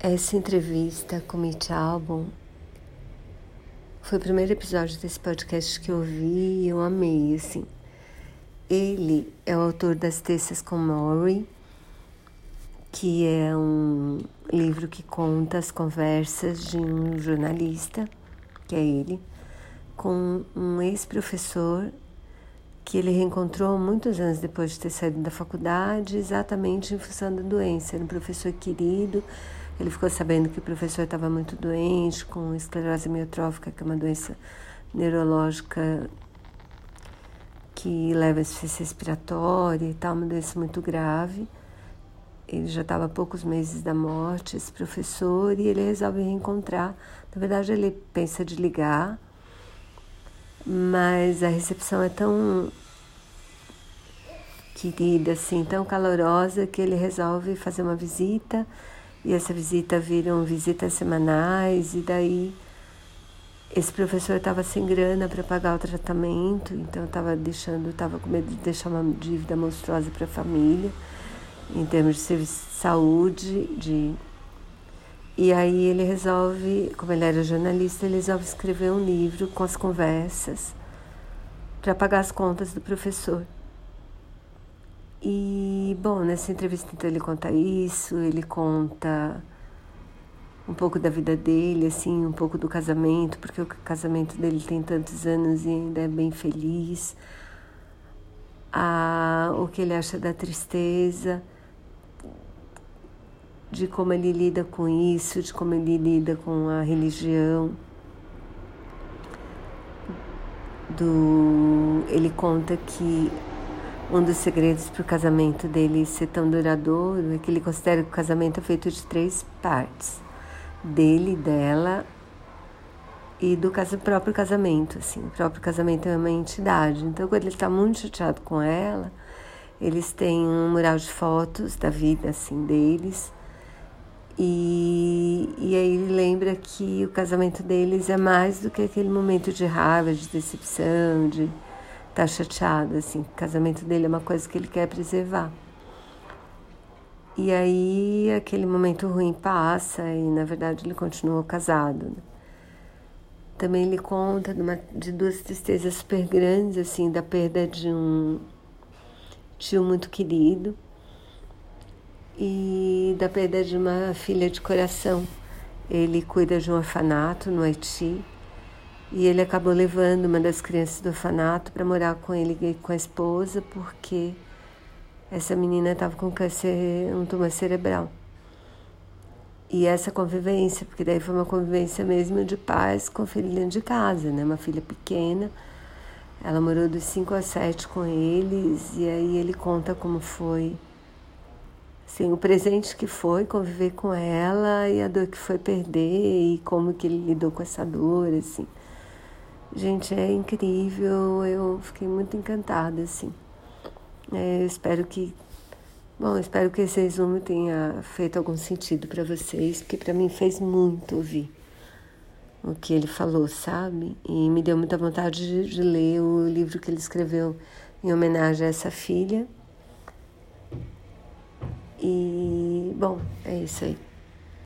Essa entrevista com Mitch Albom foi o primeiro episódio desse podcast que eu vi e eu amei, assim. Ele é o autor das Terças com Maury, que é um livro que conta as conversas de um jornalista, que é ele, com um ex-professor que ele reencontrou muitos anos depois de ter saído da faculdade, exatamente em função da doença. Era um professor querido, ele ficou sabendo que o professor estava muito doente, com esclerose miotrófica, que é uma doença neurológica que leva a insuficiência respiratória e tal, uma doença muito grave. Ele já estava poucos meses da morte, esse professor, e ele resolve reencontrar. Na verdade, ele pensa de ligar, mas a recepção é tão querida, assim, tão calorosa, que ele resolve fazer uma visita e essa visita viram visitas semanais e daí esse professor estava sem grana para pagar o tratamento, então estava deixando, estava com medo de deixar uma dívida monstruosa para a família em termos de serviço de saúde, de e aí ele resolve, como ele era jornalista, ele resolve escrever um livro com as conversas para pagar as contas do professor. E, bom, nessa entrevista então ele conta isso, ele conta um pouco da vida dele, assim, um pouco do casamento, porque o casamento dele tem tantos anos e ainda é bem feliz. Ah, o que ele acha da tristeza, de como ele lida com isso, de como ele lida com a religião. Do, ele conta que um dos segredos para o casamento dele ser tão duradouro é que ele considera que o casamento é feito de três partes: dele, dela e do próprio casamento. Assim, o próprio casamento é uma entidade. Então, quando ele está muito chateado com ela, eles têm um mural de fotos da vida assim deles. E, e aí ele lembra que o casamento deles é mais do que aquele momento de raiva, de decepção, de tá chateado, assim, o casamento dele é uma coisa que ele quer preservar. E aí aquele momento ruim passa e na verdade ele continua casado. Né? Também ele conta de, uma, de duas tristezas super grandes, assim, da perda de um tio muito querido e da perda de uma filha de coração. Ele cuida de um orfanato no Haiti e ele acabou levando uma das crianças do orfanato para morar com ele e com a esposa, porque essa menina estava com câncer, um tumor cerebral. E essa convivência, porque daí foi uma convivência mesmo de pais com filha de casa, né? Uma filha pequena. Ela morou dos 5 a 7 com eles, e aí ele conta como foi assim, o presente que foi conviver com ela e a dor que foi perder e como que ele lidou com essa dor, assim. Gente, é incrível, eu fiquei muito encantada, assim. É, eu espero que. Bom, espero que esse resumo tenha feito algum sentido para vocês, porque para mim fez muito ouvir o que ele falou, sabe? E me deu muita vontade de, de ler o livro que ele escreveu em homenagem a essa filha. E, bom, é isso aí.